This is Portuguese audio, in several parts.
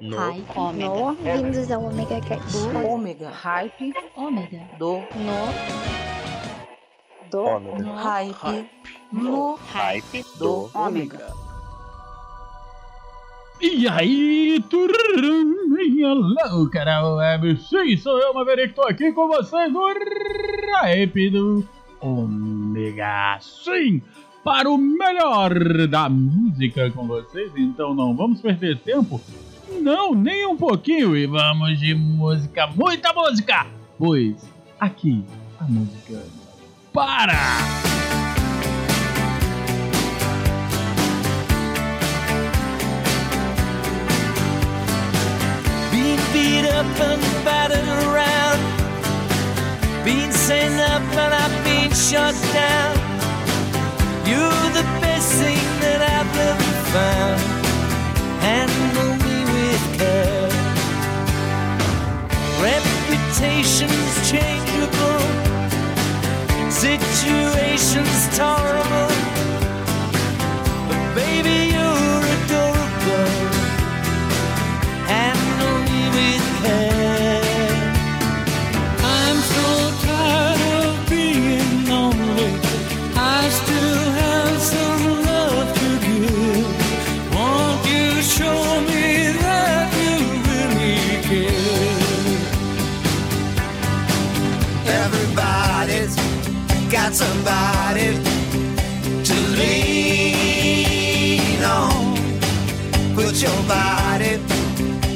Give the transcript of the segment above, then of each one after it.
No. Hype. Ômega. No, vindos ao Omega Cast. Ômega. Hype. Ômega. Do. No. Do. Ômega. Hype. No. Hype Do. do Ômega. E aí, turminha louca web, sim, sou eu, Maverick, tô aqui com vocês no Hype do Omega, sim, para o melhor da música com vocês, então não vamos perder tempo, não, nem um pouquinho, e vamos de música, muita música, pois aqui a música para! Being beat up and battered around. Being sent up and I've been down. You're the best thing that I've ever found. Handle Reputation's changeable. Situation's tolerable. But baby, your body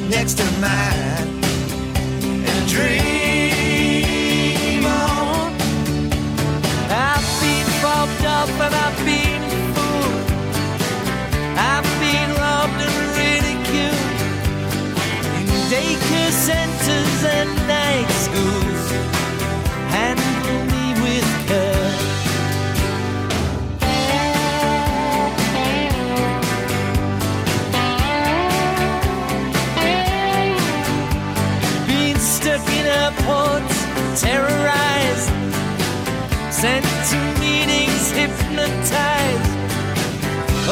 next to mine and dream on. I've been fobbed up and I've been terrorized, sent to meetings, hypnotized,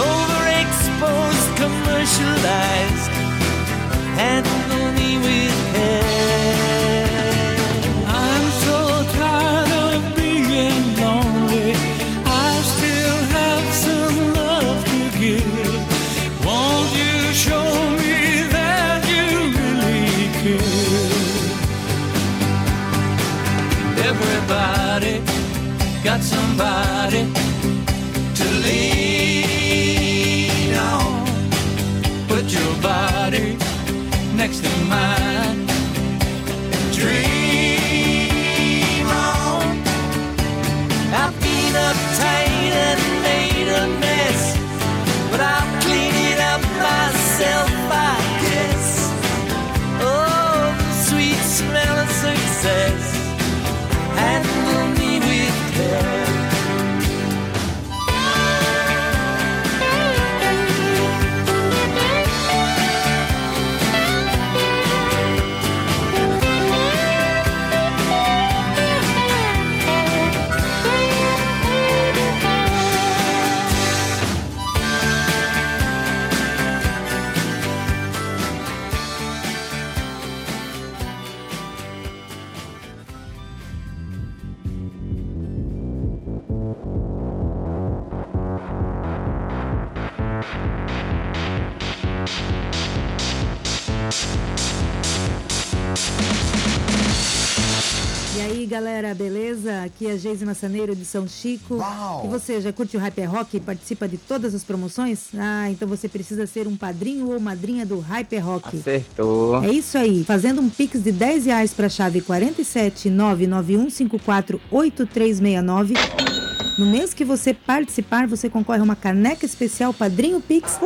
overexposed, commercialized. Handle me with aí, galera, beleza? Aqui é a Geise Massaneiro de São Chico. E você já curte o Hyper Rock e participa de todas as promoções? Ah, então você precisa ser um padrinho ou madrinha do Hyper Rock. Acertou. É isso aí, fazendo um pix de 10 reais para a chave 47991548369. No mês que você participar, você concorre a uma caneca especial Padrinho Pix.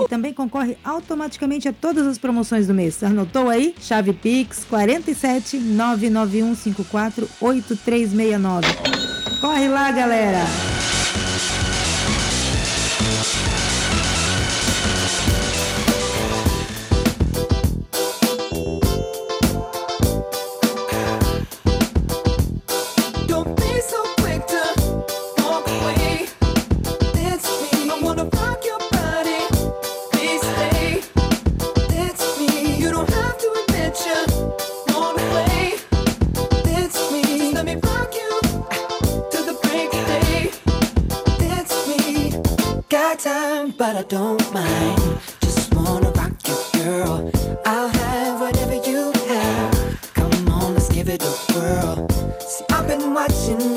E também concorre automaticamente a todas as promoções do mês. Anotou aí? Chave Pix 47991548369. Corre lá, galera! but I don't mind. Just wanna rock you, girl. I'll have whatever you have. Come on, let's give it a whirl. See, I've been watching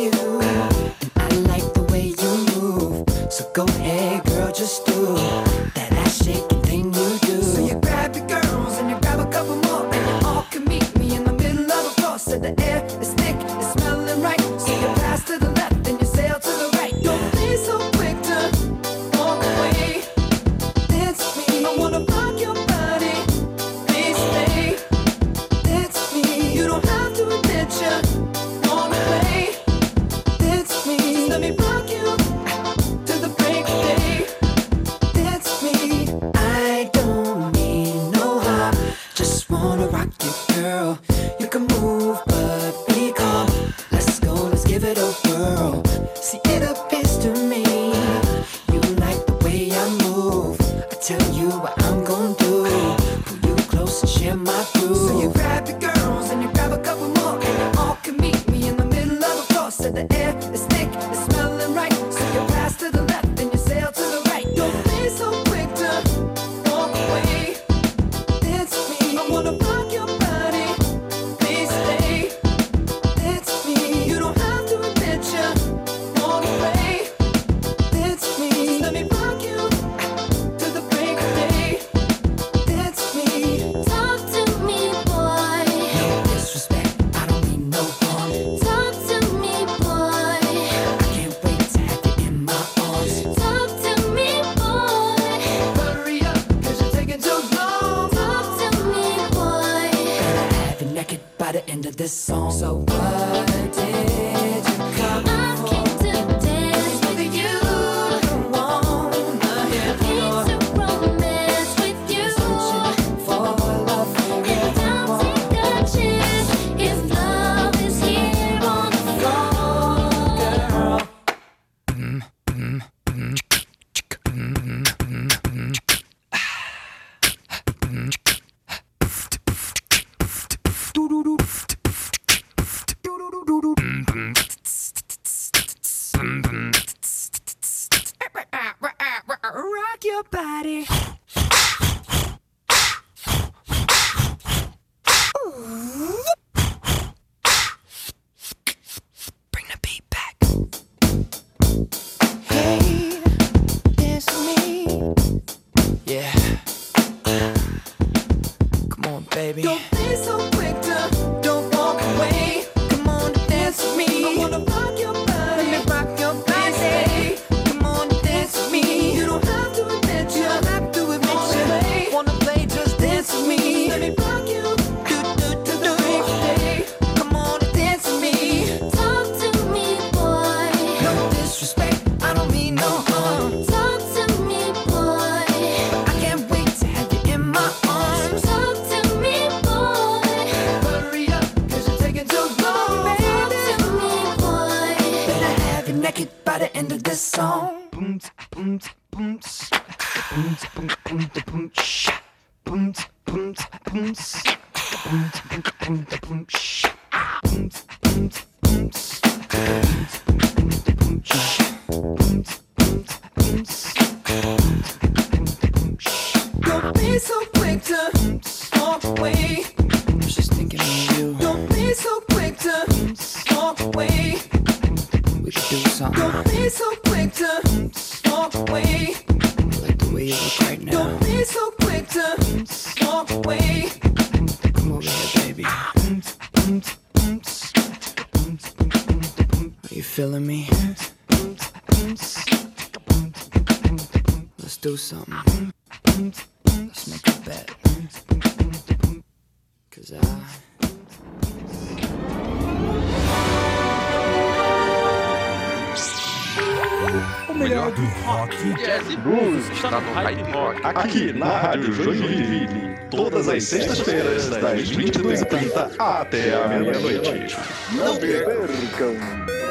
Rock your body. do something. Let's make a bet. Cause I. O melhor do rock, jazz e blues está no Hype Rock. Aqui na Rádio Joinville. Todas as sextas-feiras, das 22h30 até a meia-noite. Não percam!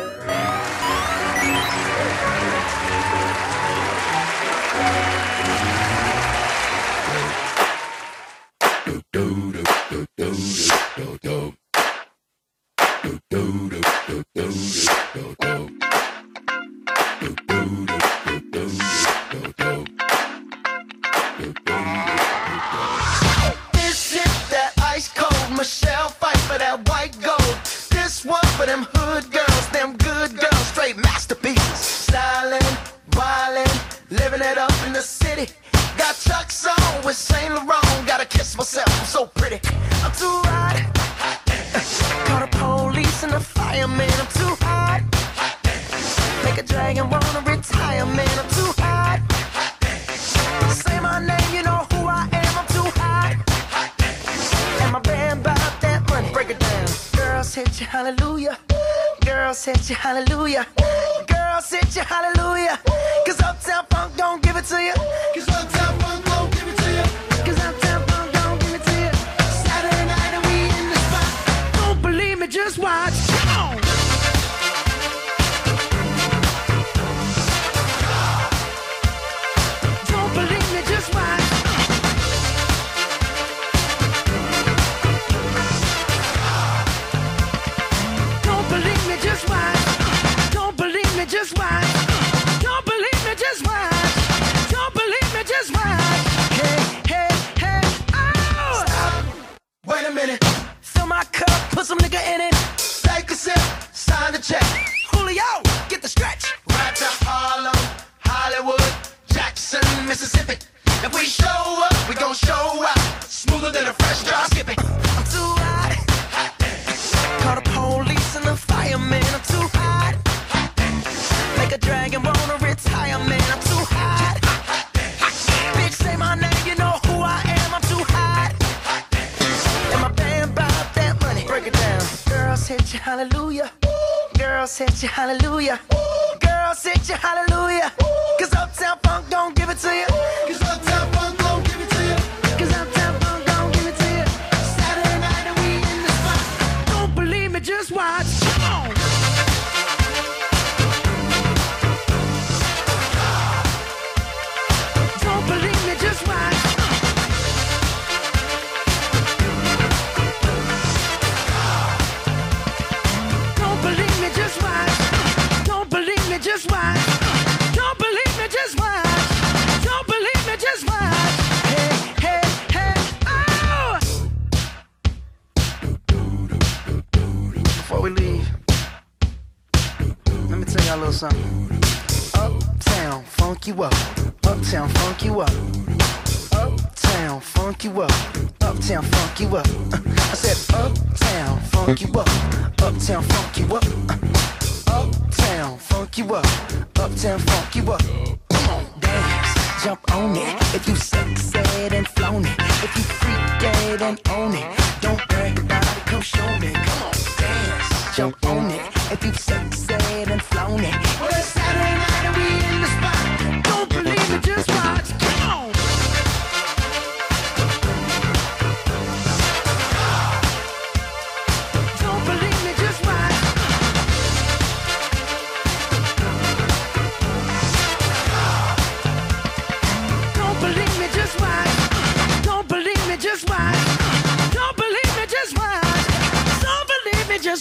jump on it. If you sexed and flown it, if you freak dead and own it, don't worry about it, come show me. Come on, dance, jump on it. If you sexed and flown it, well, it's Saturday night and we in the spot. Don't believe it, just watch.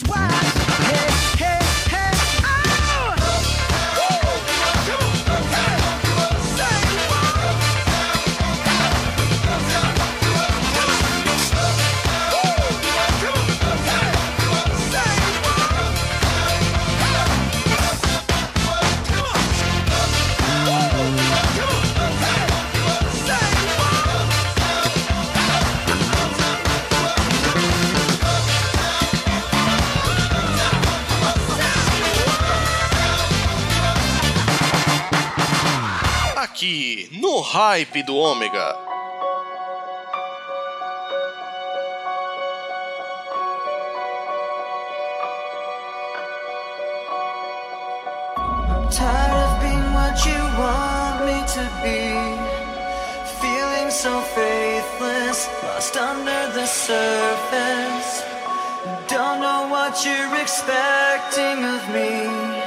why aqui no Hype do Ômega. Tired of being what you want me to be. Feeling so faithless, lost under the surface. Don't know what you're expecting of me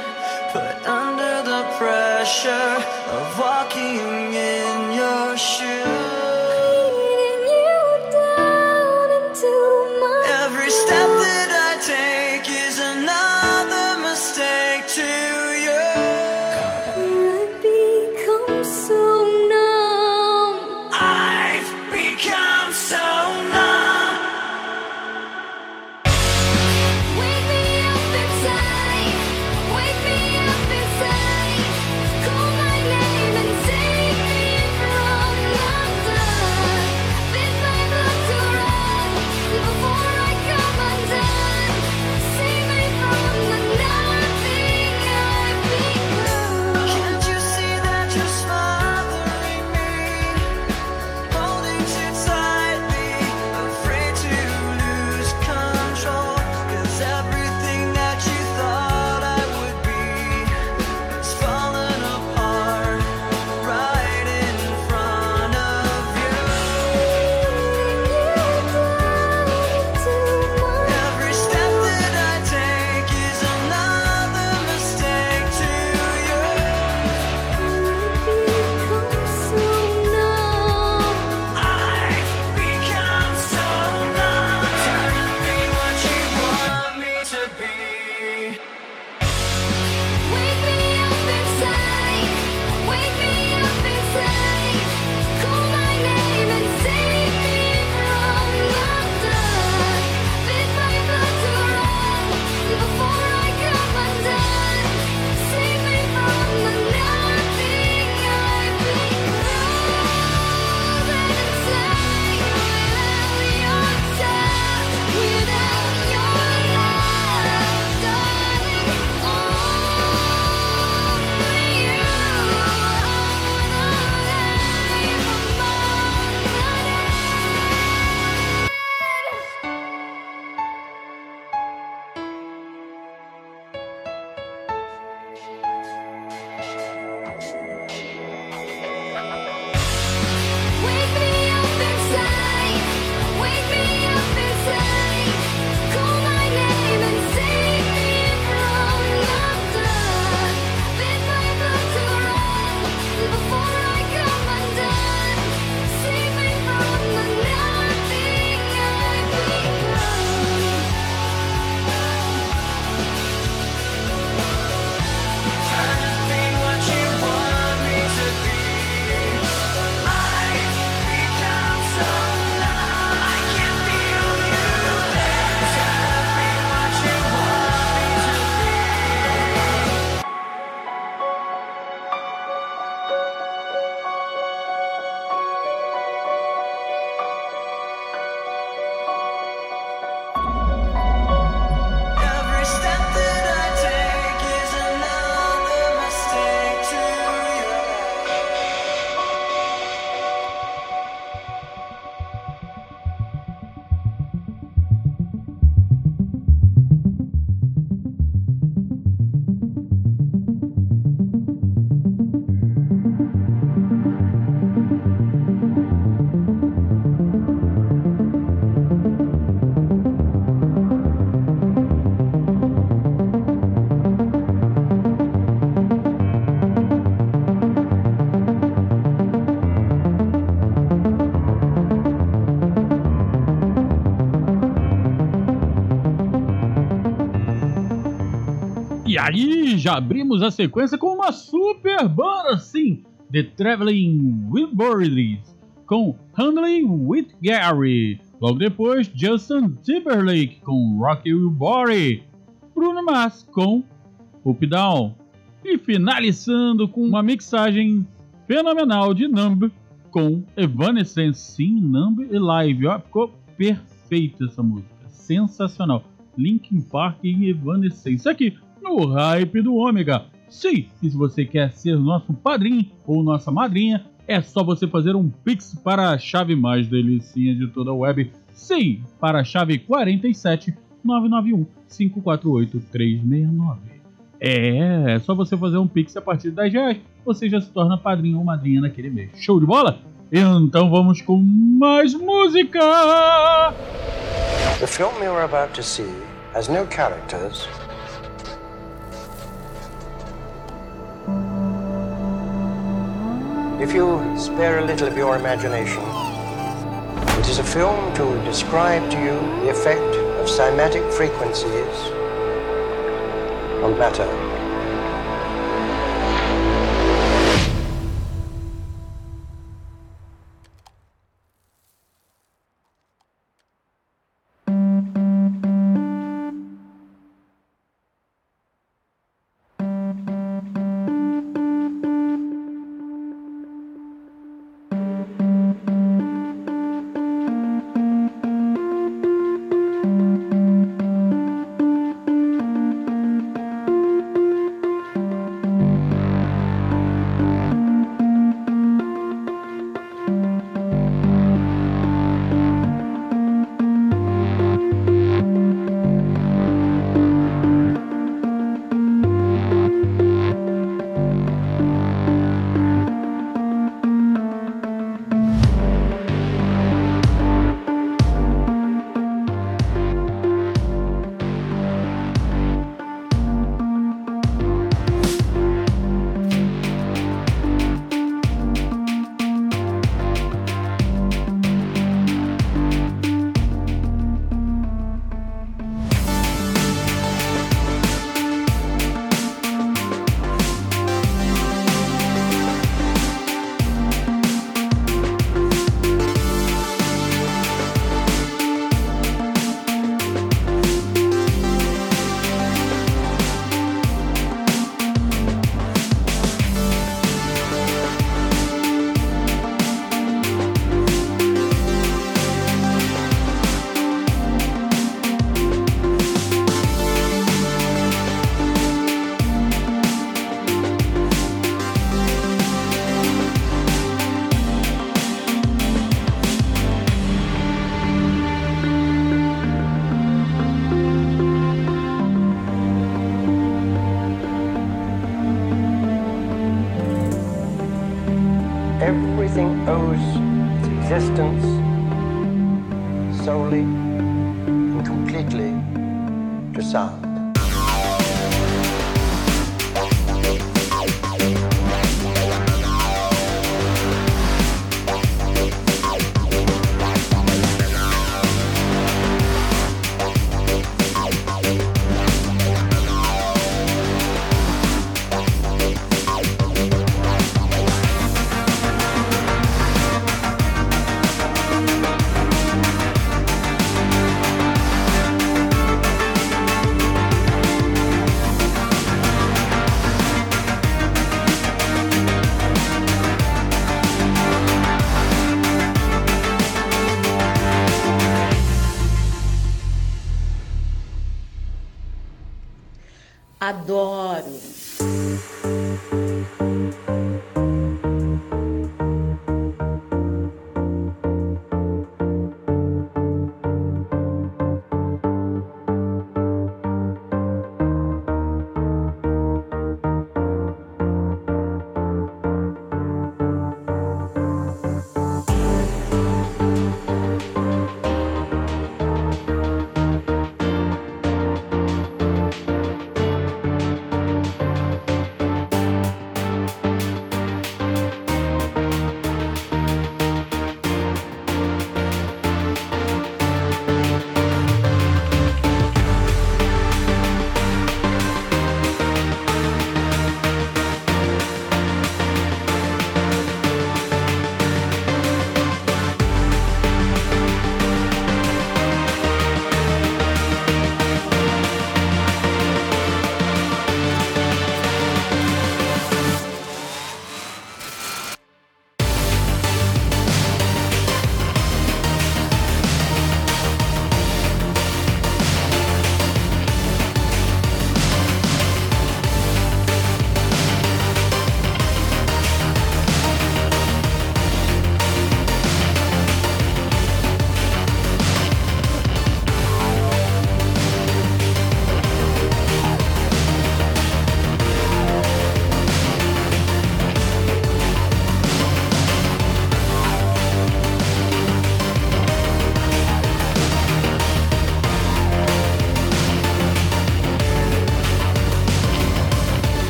pressure of walking in your E aí, já abrimos a sequência com uma super banda, sim! The Traveling Wilburys, com Handling with Gary. Logo depois, Justin Timberlake com Rocky Wilbury. Bruno Mars com Up Down. E finalizando com uma mixagem fenomenal de Numb com Evanescence. Sim, Numb e Live. Ó, ficou perfeita essa música. Sensacional. Linkin Park e Evanescence. Aqui no Hype do Ômega. Sim, e se você quer ser nosso padrinho ou nossa madrinha, é só você fazer um pix para a chave mais delicinha de toda a web. Sim, para a chave 47 991 548 369. É, é só você fazer um pix a partir de 10 reais, você já se torna padrinho ou madrinha naquele mês. Show de bola? Então vamos com mais música! The film you're about to see has no characters. If you spare a little of your imagination, it is a film to describe to you the effect of cymatic frequencies on matter.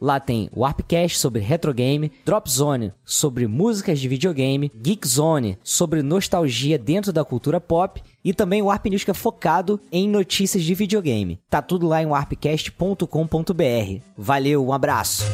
Lá tem Warpcast sobre retrogame, Drop Zone sobre músicas de videogame, Geek Zone sobre nostalgia dentro da cultura pop e também o Warp News que é focado em notícias de videogame. Tá tudo lá em warpcast.com.br. Valeu, um abraço.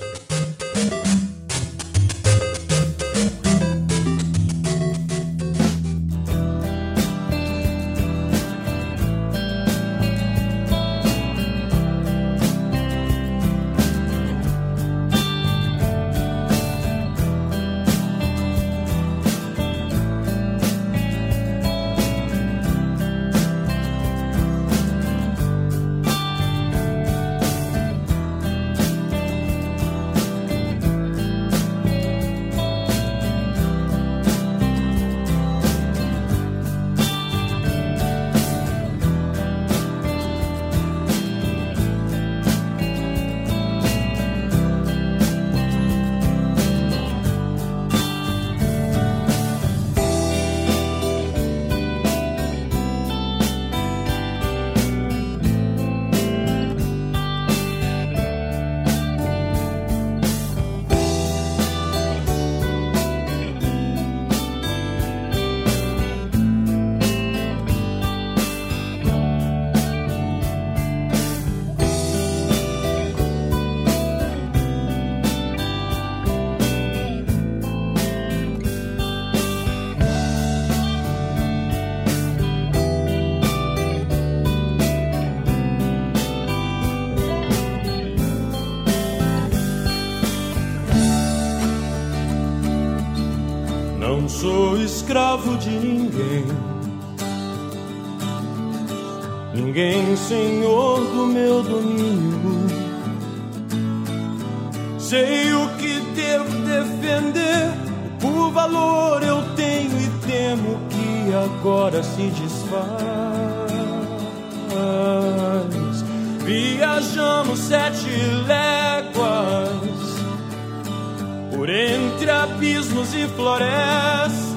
Escravo de ninguém, ninguém senhor do meu domínio. Sei o que devo defender, por valor eu tenho e temo que agora se desfaz. Viajamos sete léguas por entre abismos e florestas.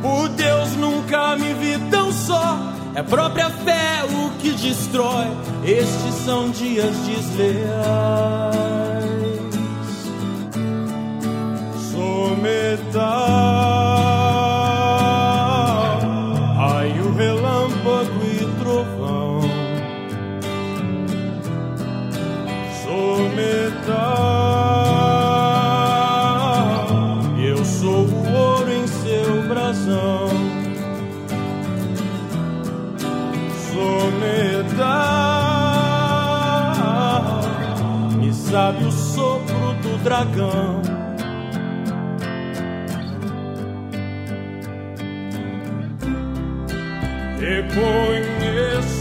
Por Deus, nunca me vi tão só. É própria fé o que destrói. Estes são dias desleais. shotgun. Echoing gone.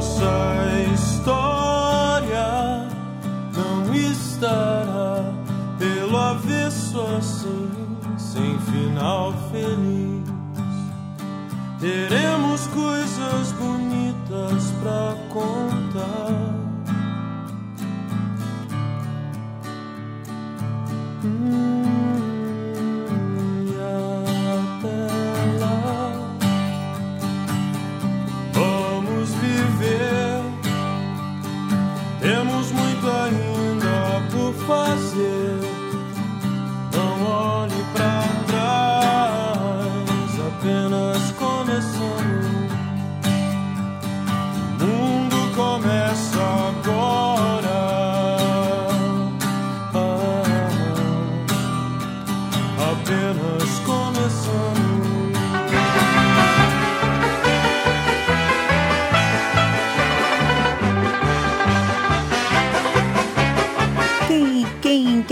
Nossa história não estará pelo avesso assim, sem final feliz. Teremos coisas bonitas pra contar.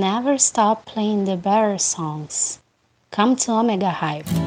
never stop playing the better songs. Come to Omega Hype.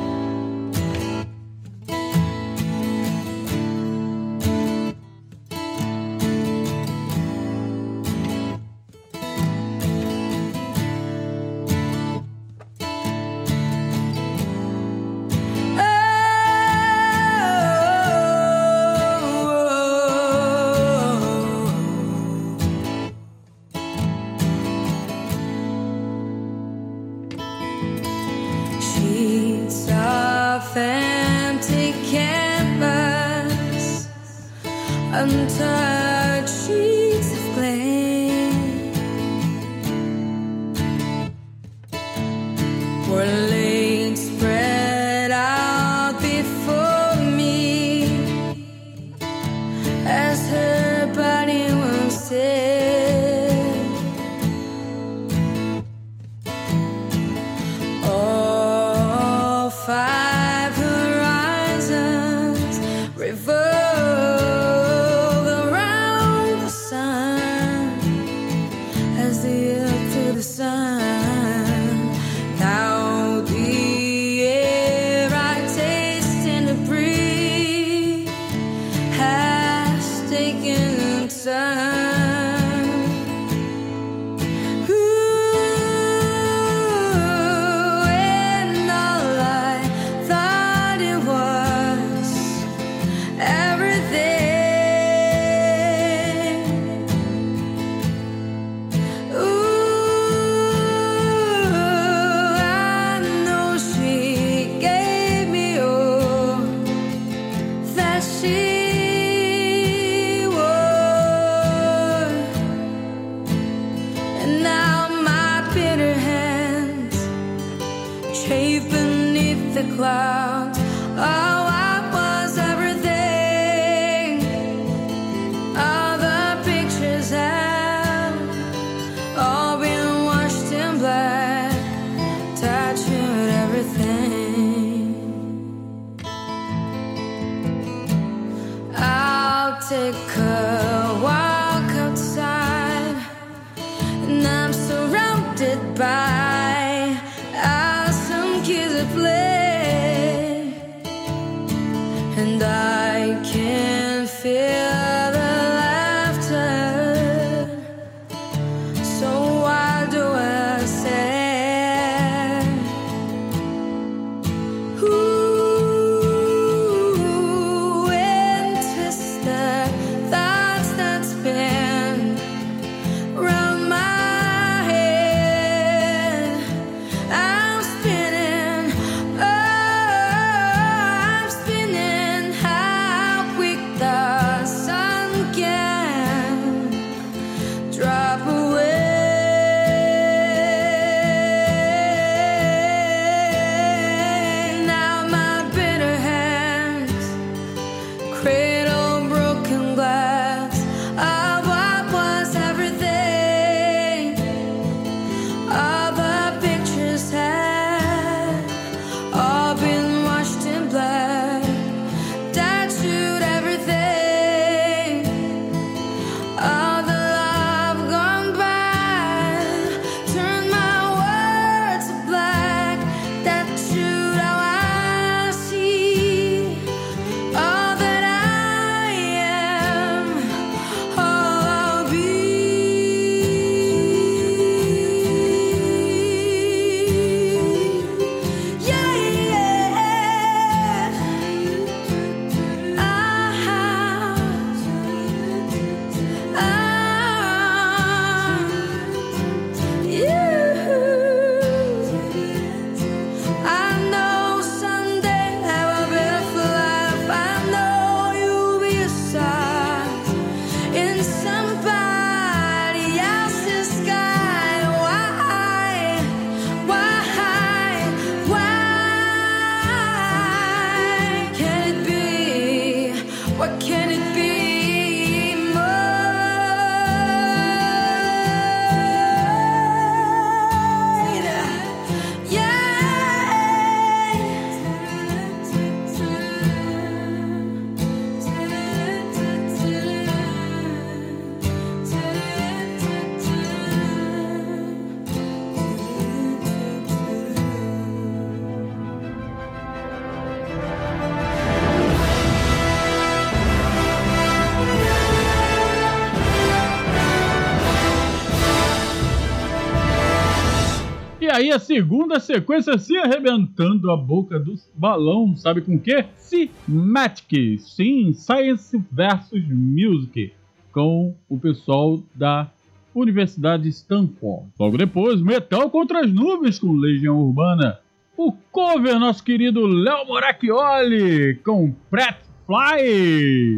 Aí a segunda sequência se arrebentando a boca do balão, sabe com o quê? Cinematic, sim, Science versus Music, com o pessoal da Universidade Stanford. Logo depois, Metal contra as Nuvens com Legião Urbana. O cover, nosso querido Léo Moracchioli, com Pret Fly.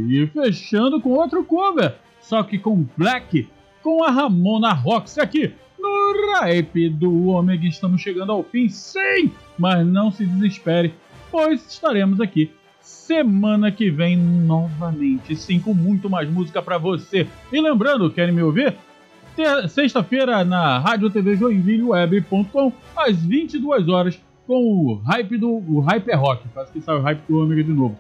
E fechando com outro cover, só que com Black, com a Ramona Rox aqui no Hype do Ômega. Estamos chegando ao fim, sim! Mas não se desespere, pois estaremos aqui semana que vem novamente, sim, com muito mais música para você. E lembrando, querem me ouvir? Sexta-feira na Rádio TV Joinvilleweb.com, às 22 horas, com o Hype do o Hype é Rock. Quase que sai o Hype do Ômega de novo.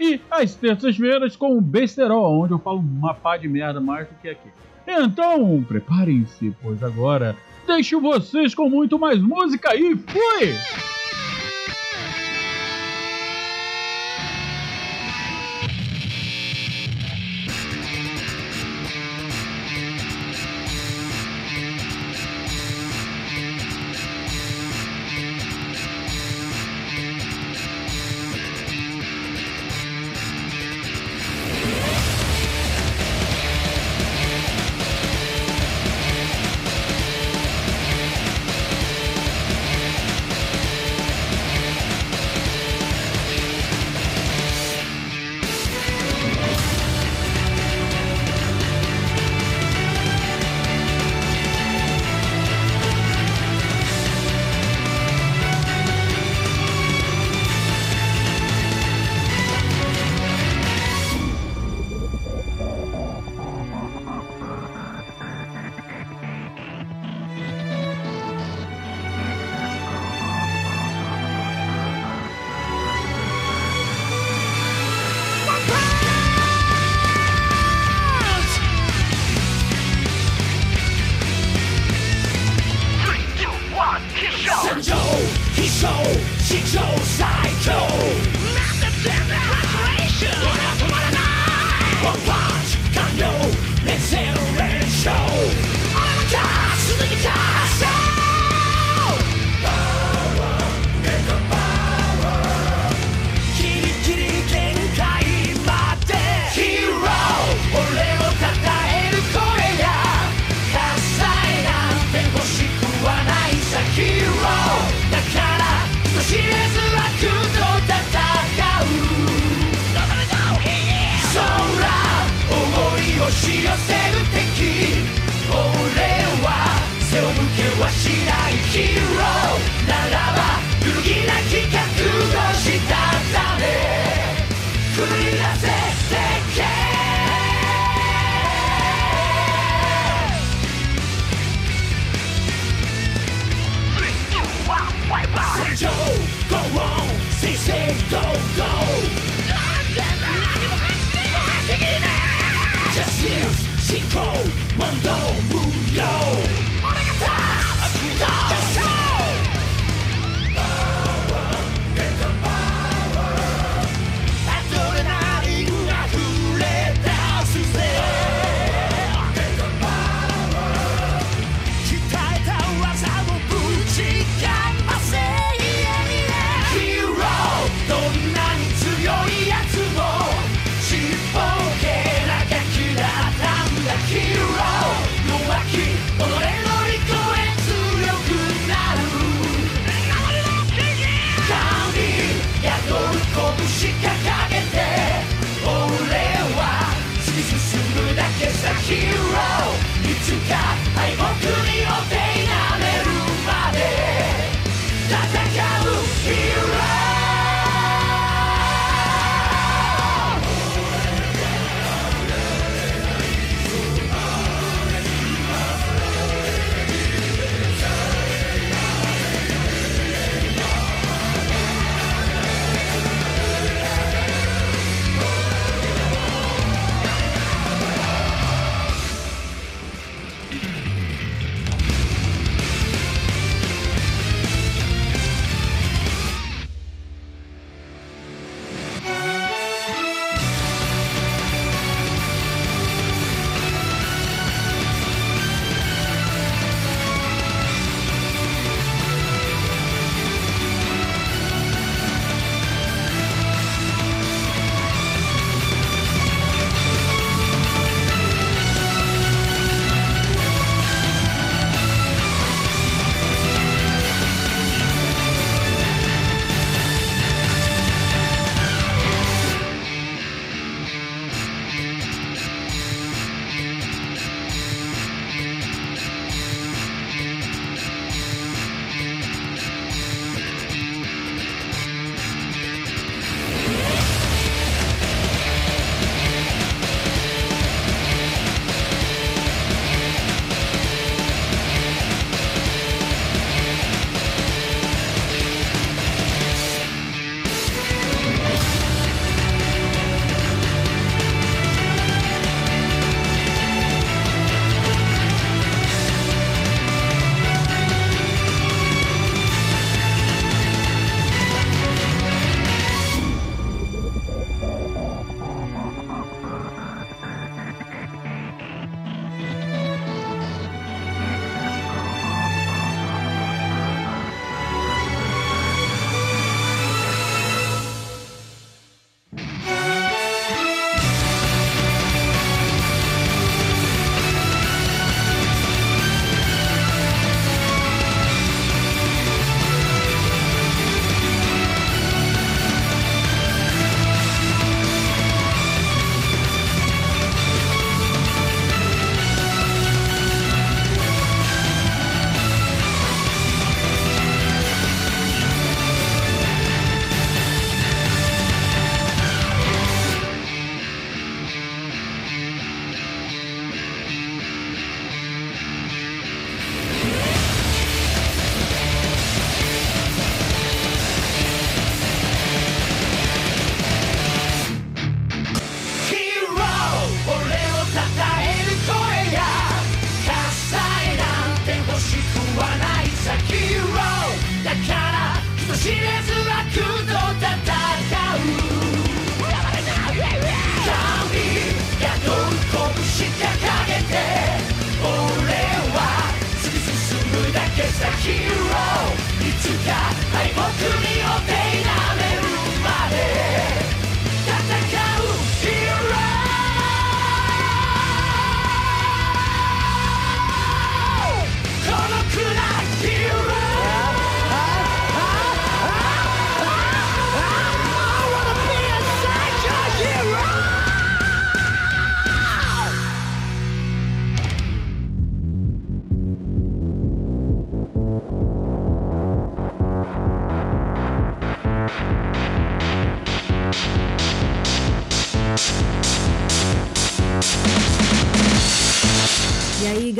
E às terças-feiras com o Besterol, onde eu falo uma pá de merda mais do que aqui. Então, preparem-se, pois agora deixo vocês com muito mais música e fui!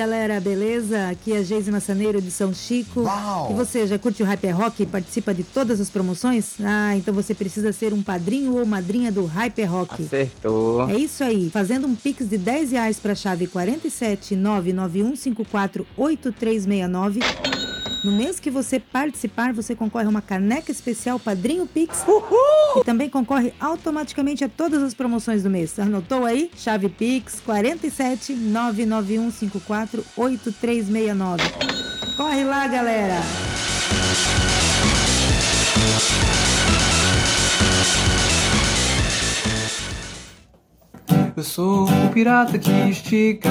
galera, beleza? Aqui é Geise Massaneiro de São Chico. Uau! E você já curte o Hyper é Rock e participa de todas as promoções? Ah, então você precisa ser um padrinho ou madrinha do Hyper é Rock. Acertou. É isso aí. Fazendo um pix de 10 reais para a chave 47 no mês que você participar, você concorre a uma caneca especial Padrinho Pix. Uhul! E também concorre automaticamente a todas as promoções do mês. Anotou aí? Chave Pix 47 99154 8369. Corre lá, galera! Eu sou o pirata que estica,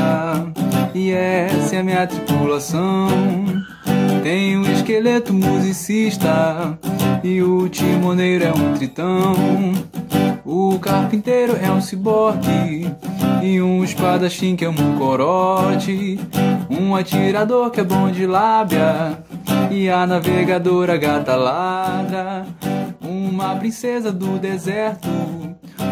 e essa é a minha tripulação. Tem um esqueleto musicista e o timoneiro é um tritão. O carpinteiro é um ciborgue e um espadachim que é um corote. Um atirador que é bom de lábia e a navegadora gata ladra uma princesa do deserto.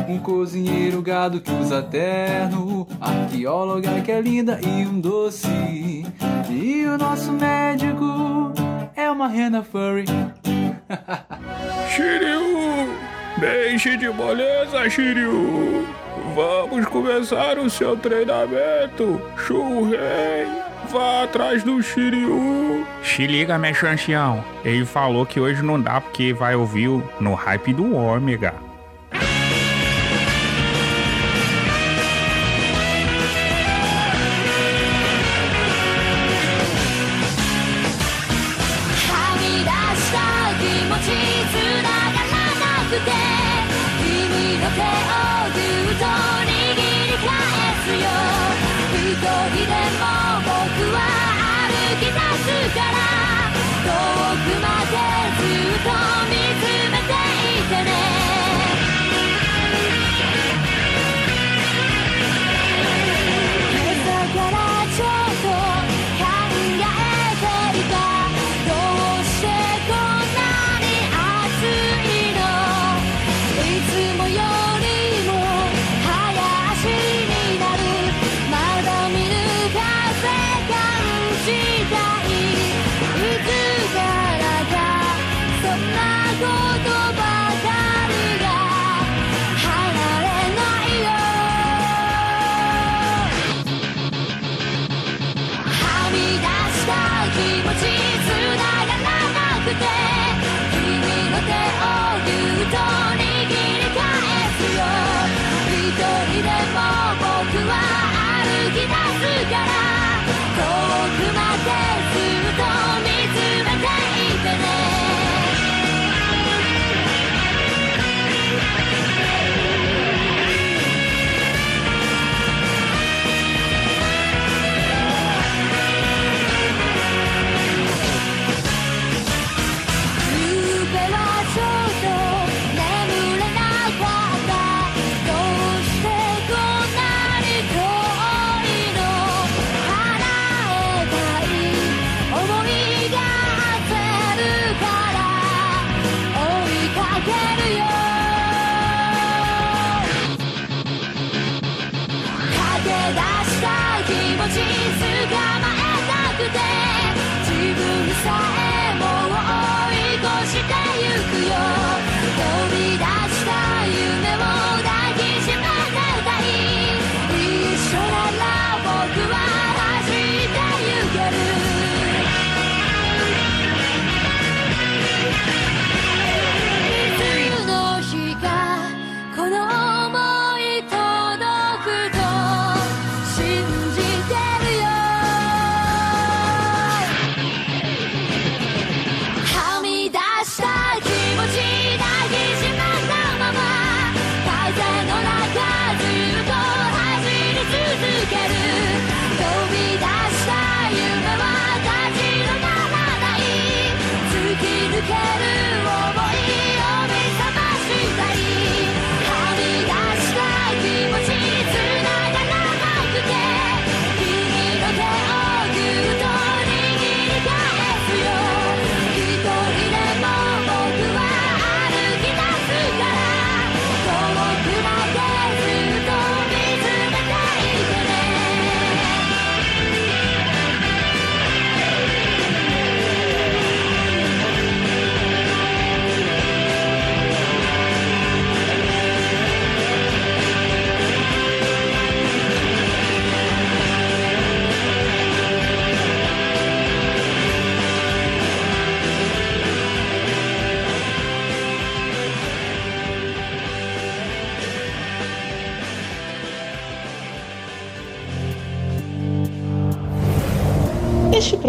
Um cozinheiro gado que usa terno, arqueóloga que é linda e um doce. E o nosso médico é uma rena furry. Shiryu! Deixe de moleza, Shiryu! Vamos começar o seu treinamento, Shurei! vá atrás do Shiryu. Se liga, meu chanchão. Ele falou que hoje não dá porque vai ouvir no hype do Ômega.